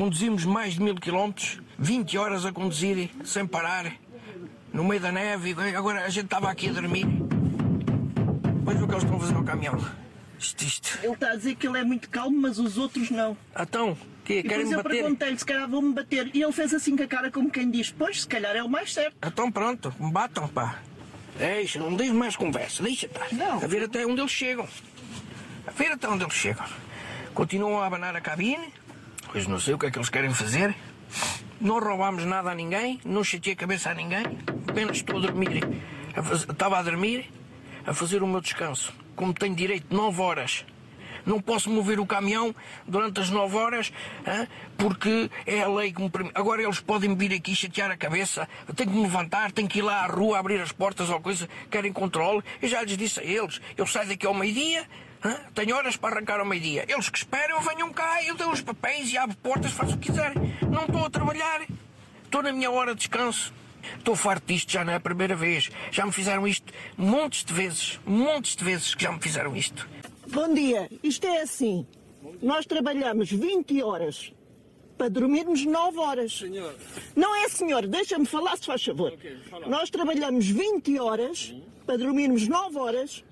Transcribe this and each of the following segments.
conduzimos mais de mil quilómetros, 20 horas a conduzir sem parar, no meio da neve. Agora a gente estava aqui a dormir. Veja o que eles estão a fazer ao caminhão. Isto, isto. Ele está a dizer que ele é muito calmo, mas os outros não. Então, que querem depois me eu bater? perguntei-lhe se calhar vão-me bater. E ele fez assim com a cara como quem diz: Pois, se calhar é o mais certo. Então pronto, me batam, pá. Deixa, não diz mais conversa, deixa, pá. Não. A ver até onde eles chegam. A ver até onde eles chegam. Continuam a abanar a cabine, pois não sei o que é que eles querem fazer. Não roubámos nada a ninguém, não chateei a cabeça a ninguém, apenas estou a dormir. A faz- Estava a dormir, a fazer o meu descanso. Como tenho direito de 9 horas. Não posso mover o caminhão durante as 9 horas, hã? porque é a lei que me permite. Agora eles podem vir aqui chatear a cabeça. Eu tenho que me levantar, tenho que ir lá à rua abrir as portas ou coisa, querem controle. Eu já lhes disse a eles: eu saio daqui ao meio-dia? Tenho horas para arrancar ao meio-dia. Eles que esperam, venham cá, eu dou os papéis e abro portas, faço o que quiser. Não estou a trabalhar, estou na minha hora de descanso. Estou farto disto, já não é a primeira vez. Já me fizeram isto montes de vezes, montes de vezes que já me fizeram isto. Bom dia, isto é assim. Nós trabalhamos 20 horas para dormirmos 9 horas. Senhor, Não é, senhor, deixa-me falar, se faz favor. Nós trabalhamos 20 horas para dormirmos 9 horas,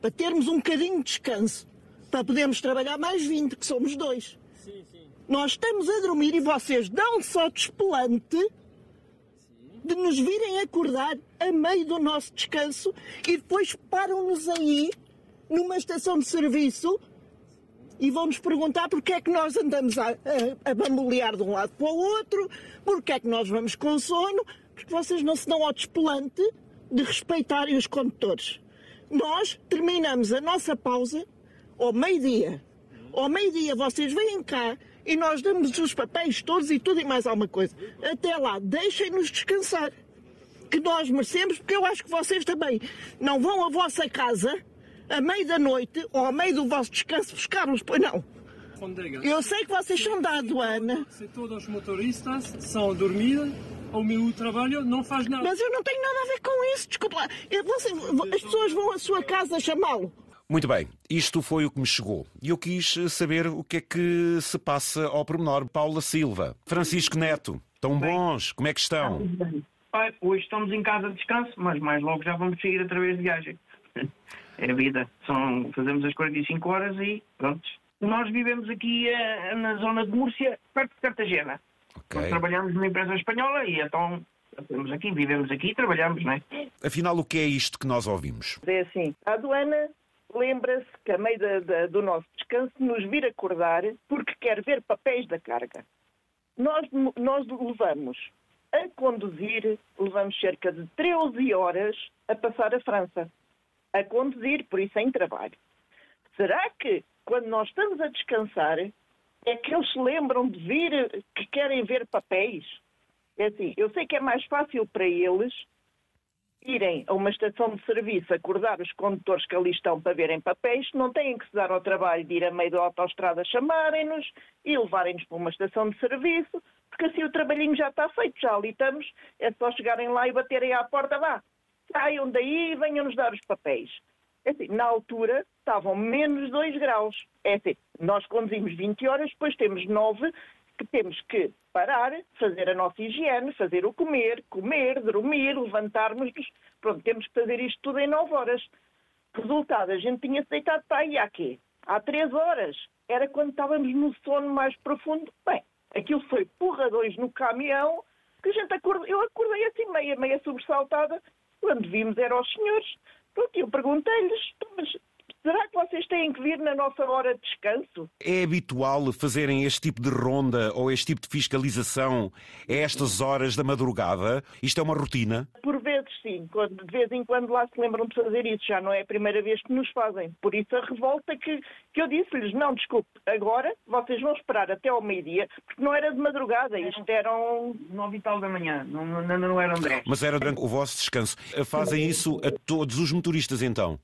para termos um bocadinho de descanso, para podermos trabalhar mais 20, que somos dois. sim, sim. Nós estamos a dormir e vocês dão só despelante de nos virem acordar a meio do nosso descanso e depois param-nos aí numa estação de serviço e vão-nos perguntar porque é que nós andamos a, a, a bambolear de um lado para o outro, porque é que nós vamos com sono, porque vocês não se dão ao despelante de respeitarem os condutores. Nós terminamos a nossa pausa ao meio-dia. Ao meio-dia vocês vêm cá e nós damos os papéis todos e tudo e mais alguma coisa. Até lá, deixem-nos descansar. Que nós merecemos, porque eu acho que vocês também não vão à vossa casa à meio da noite ou ao meio do vosso descanso buscar-los, pois não. Rodrigo, Eu sei que vocês são da aduana, se todos os motoristas são a dormir, o meu trabalho não faz nada. mas eu não tenho nada a ver com isso, desculpa lá. As pessoas vão à sua casa chamá-lo. Muito bem, isto foi o que me chegou. E eu quis saber o que é que se passa ao pormenor. Paula Silva, Francisco Neto, tão bons, como é que estão? Pai, hoje estamos em casa de descanso, mas mais logo já vamos sair através de viagem. É a vida. São, fazemos as 45 horas e pronto. Nós vivemos aqui eh, na zona de Múrcia, perto de Cartagena. Ok. Nós trabalhamos numa empresa espanhola e então estamos aqui, vivemos aqui e trabalhamos, não é? Afinal, o que é isto que nós ouvimos? É assim, a aduana lembra-se que a meio da- da- do nosso descanso nos vir acordar porque quer ver papéis da carga. Nós, nós levamos a conduzir, levamos cerca de 13 horas a passar a França. A conduzir, por isso em trabalho. Será que quando nós estamos a descansar é que eles se lembram de vir que querem ver papéis? É assim, eu sei que é mais fácil para eles irem a uma estação de serviço acordar os condutores que ali estão para verem papéis, não têm que se dar ao trabalho de ir a meio da autoestrada chamarem-nos e levarem-nos para uma estação de serviço, porque assim o trabalhinho já está feito, já ali estamos, é só chegarem lá e baterem à porta, vá, saiam daí e venham-nos dar os papéis. É assim, na altura estavam menos 2 graus. É assim, nós conduzimos 20 horas, depois temos 9 que temos que parar, fazer a nossa higiene, fazer o comer, comer, dormir, levantarmos-nos. Pronto, temos que fazer isto tudo em 9 horas. Resultado, a gente tinha-se deitado para aí há quê? Há 3 horas. Era quando estávamos no sono mais profundo. Bem, aquilo foi porradões no caminhão, que a gente acordou, eu acordei assim meia, meia sobressaltada, quando vimos eram os senhores. Eu perguntei-lhes, "Então, mas será que vocês têm que vir na nossa hora de descanso? É habitual fazerem este tipo de ronda ou este tipo de fiscalização a estas horas da madrugada? Isto é uma rotina? Por vezes sim, quando- de vez em quando lá se lembram de fazer isso, já não é a primeira vez que nos fazem. Por isso a revolta que, que eu disse-lhes, não, desculpe, agora vocês vão esperar até ao meio-dia, porque não era de madrugada, isto eram... Nove e tal da manhã, não, não, não eram dez. Mas era durante o vosso descanso. Fazem isso a todos os motoristas, então?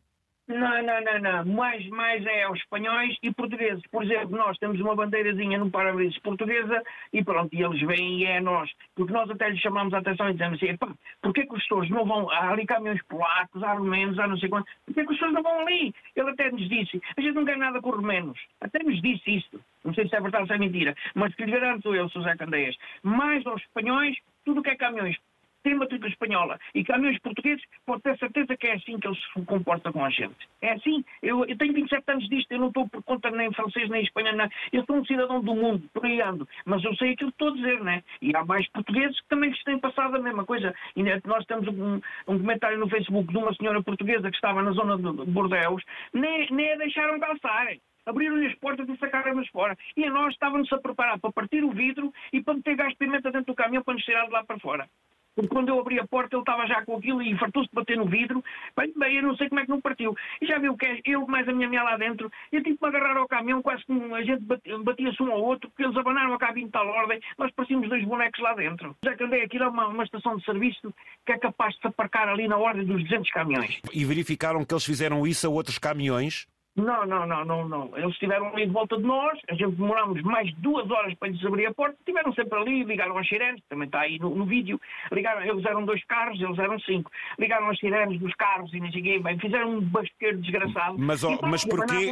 Não, não, não, não. Mais, mais é aos espanhóis e portugueses. Por exemplo, nós temos uma bandeirazinha no para-brisas portuguesa e pronto, e eles vêm e é nós. Porque nós até lhes chamamos a atenção e dizemos assim, epá, porquê que os senhores não vão, há ali caminhões polacos, há romenos, há não sei quanto, porquê que os senhores não vão ali? Ele até nos disse, a gente não quer nada com os romenos. Até nos disse isto. não sei se é verdade ou se é mentira, mas que lhe garanto eu, José Candeias, mais aos espanhóis, tudo o que é caminhões tem matrícula espanhola e caminhões portugueses, pode ter certeza que é assim que eles se comportam com a gente. É assim. Eu, eu tenho 27 anos disto, eu não estou por conta nem francês nem espanhol, não. eu sou um cidadão do mundo, por aí ando, mas eu sei aquilo que estou a dizer, né? E há mais portugueses que também lhes têm passado a mesma coisa. E nós temos um, um comentário no Facebook de uma senhora portuguesa que estava na zona de Bordeus, nem, nem a deixaram calçar abriram-lhe as portas e sacaram-nos fora. E nós estávamos a preparar para partir o vidro e para meter gás de pimenta dentro do caminhão para nos tirar de lá para fora. Porque quando eu abri a porta ele estava já com aquilo e fartou-se de bater no vidro. Bem, bem, eu não sei como é que não partiu. E já viu que é, eu mais a minha mulher lá dentro, eu tive que me agarrar ao caminhão, quase que a gente batia-se um ao outro, porque eles abanaram a cabine de tal ordem, nós parecíamos dois bonecos lá dentro. Já que andei aquilo é uma, uma estação de serviço que é capaz de se aparcar ali na ordem dos 200 caminhões. E verificaram que eles fizeram isso a outros caminhões? Não, não, não, não, não. Eles estiveram ali de volta de nós, a gente demorámos mais de duas horas para lhes abrir a porta, estiveram sempre ali, ligaram as sirenes, também está aí no, no, vídeo, ligaram, eles eram dois carros, eles eram cinco, ligaram as sirenes dos carros e não sei bem, fizeram um basqueiro desgraçado. Mas, oh, mas porquê,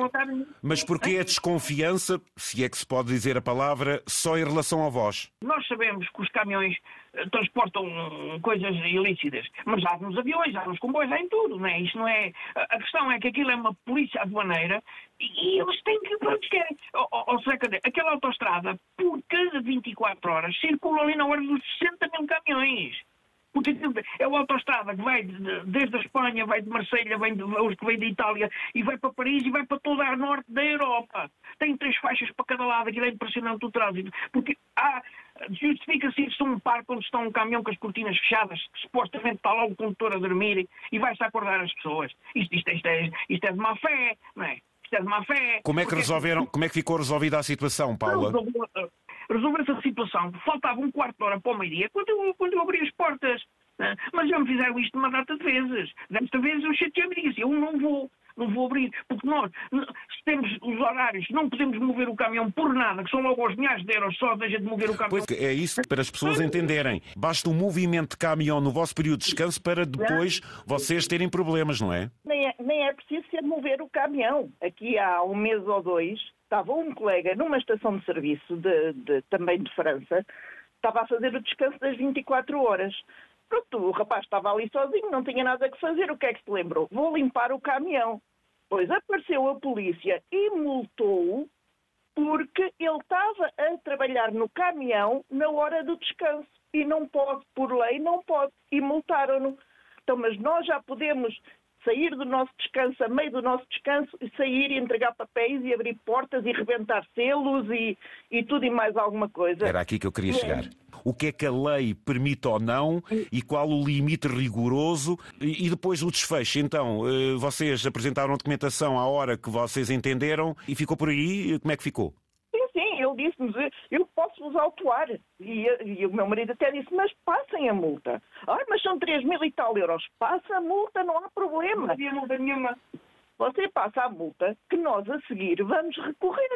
mas porquê a desconfiança, se é que se pode dizer a palavra, só em relação a vós? Nós sabemos que os caminhões transportam coisas ilícitas. Mas há nos aviões, há nos comboios, há em tudo, não é? Isto não é... A questão é que aquilo é uma polícia aduaneira e, eles têm que... Eles querem. Ou, seja, aquela autostrada, por cada 24 horas, circula ali na hora dos 60 mil caminhões. Porque é uma autostrada que vai desde a Espanha, vai de Marselha, vem de, os que vêm de Itália e vai para Paris e vai para toda a norte da Europa. Tem três faixas para cada lado, aquilo é impressionante o trânsito. Porque há, justifica-se isso um parque onde está um caminhão com as cortinas fechadas, que supostamente está lá o condutor a dormir e vai-se acordar as pessoas. Isto, isto, isto, é, isto é de má fé, não é? Isto é de má fé. Como é que resolveram, como é que ficou resolvida a situação, Paula? resolver essa situação. Faltava um quarto de hora para o meio-dia quando eu, quando eu abri as portas. Né? Mas já me fizeram isto uma data de vezes. Desta vez eu chateei-me e disse, eu não vou, não vou abrir, porque nós, se temos os horários, não podemos mover o caminhão por nada, que são logo aos milhares de euros só deixa de mover o caminhão. Pois é isso para as pessoas entenderem. Basta um movimento de caminhão no vosso período de descanso para depois vocês terem problemas, não é? Nem é, nem é preciso ser mover o caminhão. Aqui há um mês ou dois estava um colega numa estação de serviço, de, de, também de França, estava a fazer o descanso das 24 horas. Pronto, o rapaz estava ali sozinho, não tinha nada que fazer. O que é que se lembrou? Vou limpar o caminhão. Pois apareceu a polícia e multou-o porque ele estava a trabalhar no caminhão na hora do descanso. E não pode, por lei, não pode. E multaram-no. Então, mas nós já podemos sair do nosso descanso, a meio do nosso descanso, e sair e entregar papéis e abrir portas e rebentar selos e, e tudo e mais alguma coisa. Era aqui que eu queria chegar. O que é que a lei permite ou não e qual o limite rigoroso e depois o desfecho. Então, eh, vocês apresentaram documentação à hora que vocês entenderam e ficou por aí. Como é que ficou? Ele disse-nos, eu posso-vos autuar. E, e, o meu marido até disse, mas passem a multa. Ai, mas são 3 mil e tal euros. Passa a multa, não há problema. Não havia multa nenhuma. Você passa a multa que nós a seguir vamos recorrer.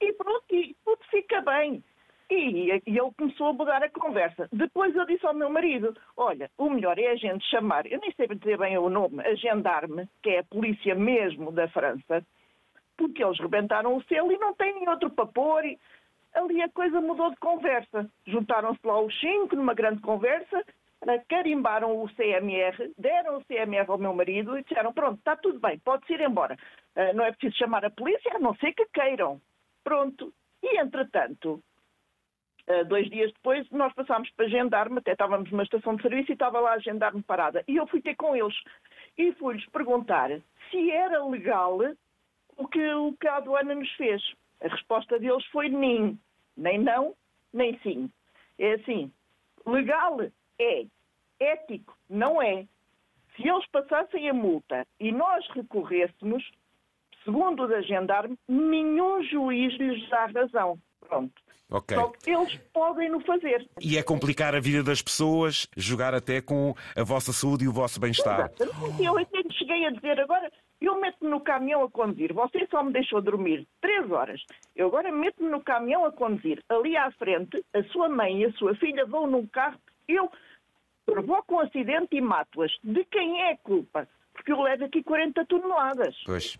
E pronto, e tudo fica bem. E, e, ele começou a mudar a conversa. Depois eu disse ao meu marido: Olha, o melhor é a gente chamar, eu nem sei dizer bem o nome, a gendarme, que é a polícia mesmo da França, porque eles rebentaram o selo e não têm outro para. E ali a coisa mudou de conversa. Juntaram-se lá os cinco numa grande conversa, carimbaram o CMR, deram o CMR ao meu marido e disseram: Pronto, está tudo bem, pode-se ir embora. Ah, não é preciso chamar a polícia, a não ser que queiram. Pronto. E entretanto, ah, dois dias depois, nós passámos para gendarme, até estávamos numa estação de serviço e estava lá a gendarme parada. E eu fui ter com eles e fui-lhes perguntar se era legal o que, o que a aduana nos fez. A resposta deles foi nem. Nem não, nem sim. É assim, legal é, ético não é. Se eles passassem a multa e nós recorrêssemos, segundo o da Gendarme, nenhum juiz lhes dá razão. Pronto. Okay. Só que eles podem no fazer. E é complicar a vida das pessoas, jogar até com a vossa saúde e o vosso bem-estar. Eu até cheguei a dizer agora, eu meto-me no caminhão a conduzir. Você só me deixou dormir três horas. Eu agora meto-me no caminhão a conduzir. Ali à frente, a sua mãe e a sua filha vão num carro. Eu provoco um acidente e mato-as. De quem é a culpa? Porque eu levo aqui 40 toneladas. Pois.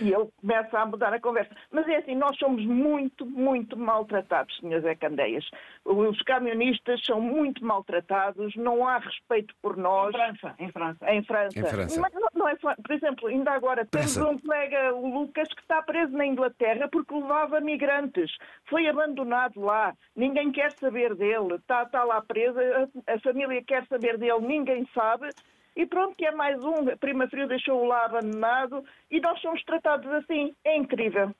E ele começa a mudar a conversa. Mas é assim, nós somos muito, muito maltratados, Sr. Zé Candeias. Os camionistas são muito maltratados, não há respeito por nós. Em França, em França. Em França. Em França. Mas não, não é, por exemplo, ainda agora temos França. um colega, o Lucas, que está preso na Inglaterra porque levava migrantes. Foi abandonado lá. Ninguém quer saber dele. Está, está lá preso. A, a família quer saber dele. Ninguém sabe. E pronto, que é mais um. Prima Frio deixou-o lá abandonado. E nós somos tratados assim. É incrível.